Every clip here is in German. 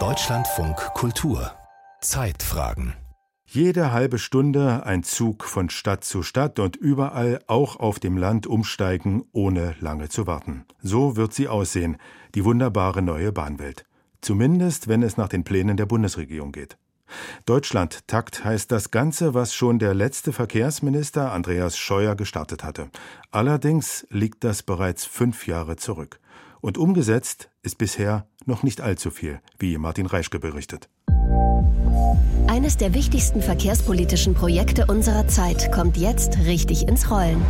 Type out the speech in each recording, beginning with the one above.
Deutschlandfunk Kultur Zeitfragen jede halbe Stunde ein Zug von Stadt zu Stadt und überall auch auf dem Land umsteigen, ohne lange zu warten. So wird sie aussehen, die wunderbare neue Bahnwelt. Zumindest, wenn es nach den Plänen der Bundesregierung geht. Deutschland-Takt heißt das Ganze, was schon der letzte Verkehrsminister Andreas Scheuer gestartet hatte. Allerdings liegt das bereits fünf Jahre zurück. Und umgesetzt ist bisher noch nicht allzu viel, wie Martin Reischke berichtet. Eines der wichtigsten verkehrspolitischen Projekte unserer Zeit kommt jetzt richtig ins Rollen.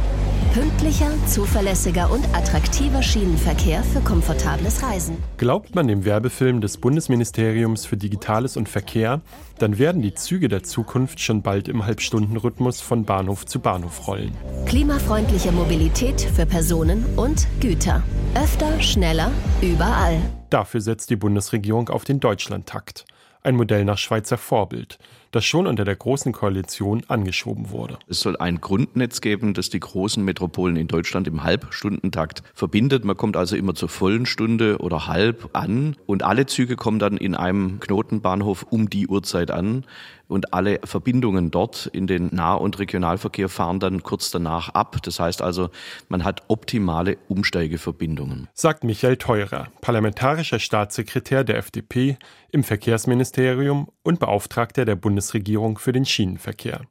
Pünktlicher, zuverlässiger und attraktiver Schienenverkehr für komfortables Reisen. Glaubt man dem Werbefilm des Bundesministeriums für Digitales und Verkehr, dann werden die Züge der Zukunft schon bald im Halbstundenrhythmus von Bahnhof zu Bahnhof rollen. Klimafreundliche Mobilität für Personen und Güter. Öfter, schneller, überall. Dafür setzt die Bundesregierung auf den Deutschlandtakt ein Modell nach Schweizer Vorbild, das schon unter der Großen Koalition angeschoben wurde. Es soll ein Grundnetz geben, das die großen Metropolen in Deutschland im Halbstundentakt verbindet. Man kommt also immer zur vollen Stunde oder halb an und alle Züge kommen dann in einem Knotenbahnhof um die Uhrzeit an und alle Verbindungen dort in den Nah- und Regionalverkehr fahren dann kurz danach ab. Das heißt also, man hat optimale Umsteigeverbindungen. Sagt Michael Theurer, parlamentarischer Staatssekretär der FDP im Verkehrsministerium und Beauftragter der Bundesregierung für den Schienenverkehr.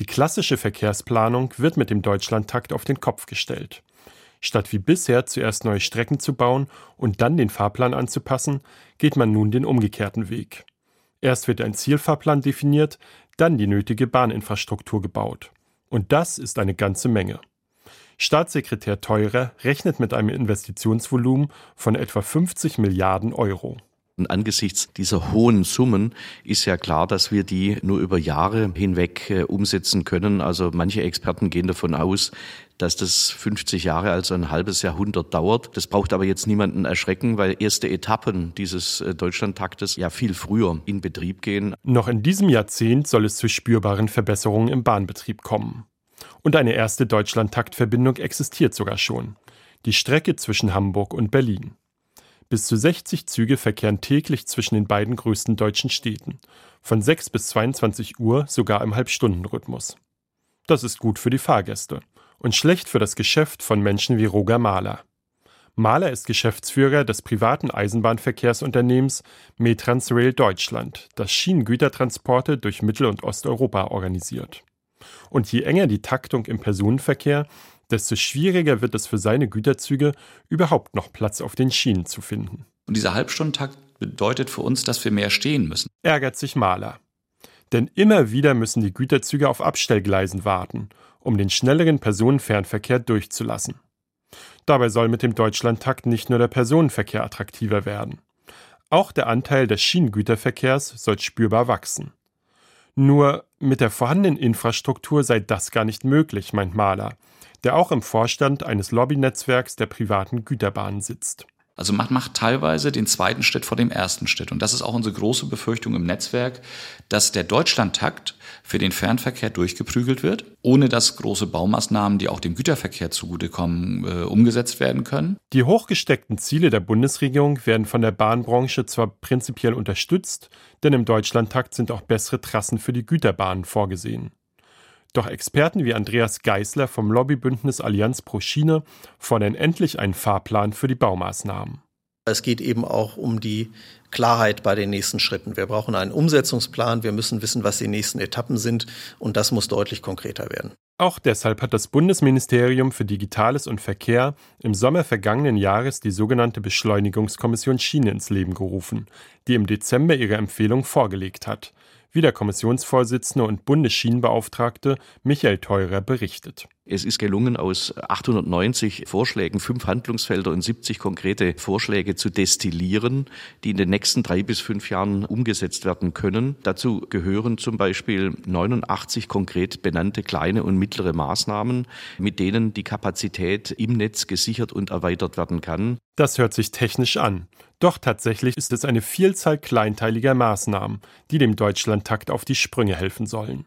Die klassische Verkehrsplanung wird mit dem Deutschlandtakt auf den Kopf gestellt. Statt wie bisher zuerst neue Strecken zu bauen und dann den Fahrplan anzupassen, geht man nun den umgekehrten Weg. Erst wird ein Zielfahrplan definiert, dann die nötige Bahninfrastruktur gebaut. Und das ist eine ganze Menge. Staatssekretär Theurer rechnet mit einem Investitionsvolumen von etwa 50 Milliarden Euro. Und angesichts dieser hohen Summen ist ja klar, dass wir die nur über Jahre hinweg äh, umsetzen können. Also manche Experten gehen davon aus, dass das 50 Jahre, also ein halbes Jahrhundert dauert. Das braucht aber jetzt niemanden erschrecken, weil erste Etappen dieses äh, Deutschlandtaktes ja viel früher in Betrieb gehen. Noch in diesem Jahrzehnt soll es zu spürbaren Verbesserungen im Bahnbetrieb kommen. Und eine erste Deutschlandtaktverbindung existiert sogar schon. Die Strecke zwischen Hamburg und Berlin. Bis zu 60 Züge verkehren täglich zwischen den beiden größten deutschen Städten. Von 6 bis 22 Uhr sogar im Halbstundenrhythmus. Das ist gut für die Fahrgäste und schlecht für das Geschäft von Menschen wie Roger Mahler. Mahler ist Geschäftsführer des privaten Eisenbahnverkehrsunternehmens Metransrail Deutschland, das Schienengütertransporte durch Mittel- und Osteuropa organisiert. Und je enger die Taktung im Personenverkehr, desto schwieriger wird es für seine Güterzüge, überhaupt noch Platz auf den Schienen zu finden. Und dieser Halbstundentakt bedeutet für uns, dass wir mehr stehen müssen. Ärgert sich Mahler. Denn immer wieder müssen die Güterzüge auf Abstellgleisen warten, um den schnelleren Personenfernverkehr durchzulassen. Dabei soll mit dem Deutschlandtakt nicht nur der Personenverkehr attraktiver werden. Auch der Anteil des Schienengüterverkehrs soll spürbar wachsen. Nur mit der vorhandenen Infrastruktur sei das gar nicht möglich, meint Mahler, der auch im Vorstand eines Lobbynetzwerks der privaten Güterbahnen sitzt. Also man macht teilweise den zweiten Schritt vor dem ersten Schritt. Und das ist auch unsere große Befürchtung im Netzwerk, dass der Deutschlandtakt für den Fernverkehr durchgeprügelt wird, ohne dass große Baumaßnahmen, die auch dem Güterverkehr zugutekommen, äh, umgesetzt werden können. Die hochgesteckten Ziele der Bundesregierung werden von der Bahnbranche zwar prinzipiell unterstützt, denn im Deutschlandtakt sind auch bessere Trassen für die Güterbahnen vorgesehen. Doch Experten wie Andreas Geisler vom Lobbybündnis Allianz pro Schiene fordern endlich einen Fahrplan für die Baumaßnahmen. Es geht eben auch um die Klarheit bei den nächsten Schritten. Wir brauchen einen Umsetzungsplan, wir müssen wissen, was die nächsten Etappen sind und das muss deutlich konkreter werden. Auch deshalb hat das Bundesministerium für Digitales und Verkehr im Sommer vergangenen Jahres die sogenannte Beschleunigungskommission Schiene ins Leben gerufen, die im Dezember ihre Empfehlung vorgelegt hat wie der Kommissionsvorsitzende und Bundesschienenbeauftragte Michael Theurer berichtet. Es ist gelungen, aus 890 Vorschlägen fünf Handlungsfelder und 70 konkrete Vorschläge zu destillieren, die in den nächsten drei bis fünf Jahren umgesetzt werden können. Dazu gehören zum Beispiel 89 konkret benannte kleine und mittlere Maßnahmen, mit denen die Kapazität im Netz gesichert und erweitert werden kann. Das hört sich technisch an. Doch tatsächlich ist es eine Vielzahl kleinteiliger Maßnahmen, die dem Deutschlandtakt auf die Sprünge helfen sollen.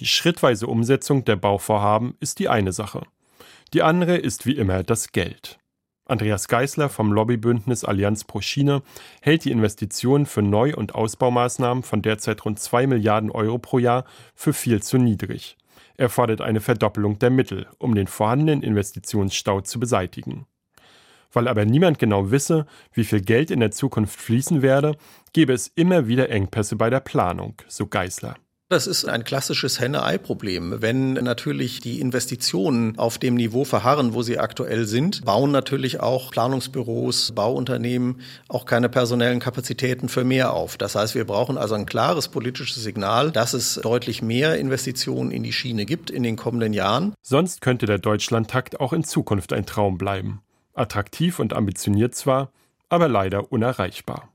Die schrittweise Umsetzung der Bauvorhaben ist die eine Sache. Die andere ist wie immer das Geld. Andreas Geisler vom Lobbybündnis Allianz pro Schiene hält die Investitionen für Neu- und Ausbaumaßnahmen von derzeit rund 2 Milliarden Euro pro Jahr für viel zu niedrig. Er fordert eine Verdoppelung der Mittel, um den vorhandenen Investitionsstau zu beseitigen. Weil aber niemand genau wisse, wie viel Geld in der Zukunft fließen werde, gebe es immer wieder Engpässe bei der Planung, so Geisler. Das ist ein klassisches Henne-Ei-Problem. Wenn natürlich die Investitionen auf dem Niveau verharren, wo sie aktuell sind, bauen natürlich auch Planungsbüros, Bauunternehmen auch keine personellen Kapazitäten für mehr auf. Das heißt, wir brauchen also ein klares politisches Signal, dass es deutlich mehr Investitionen in die Schiene gibt in den kommenden Jahren. Sonst könnte der Deutschlandtakt auch in Zukunft ein Traum bleiben. Attraktiv und ambitioniert zwar, aber leider unerreichbar.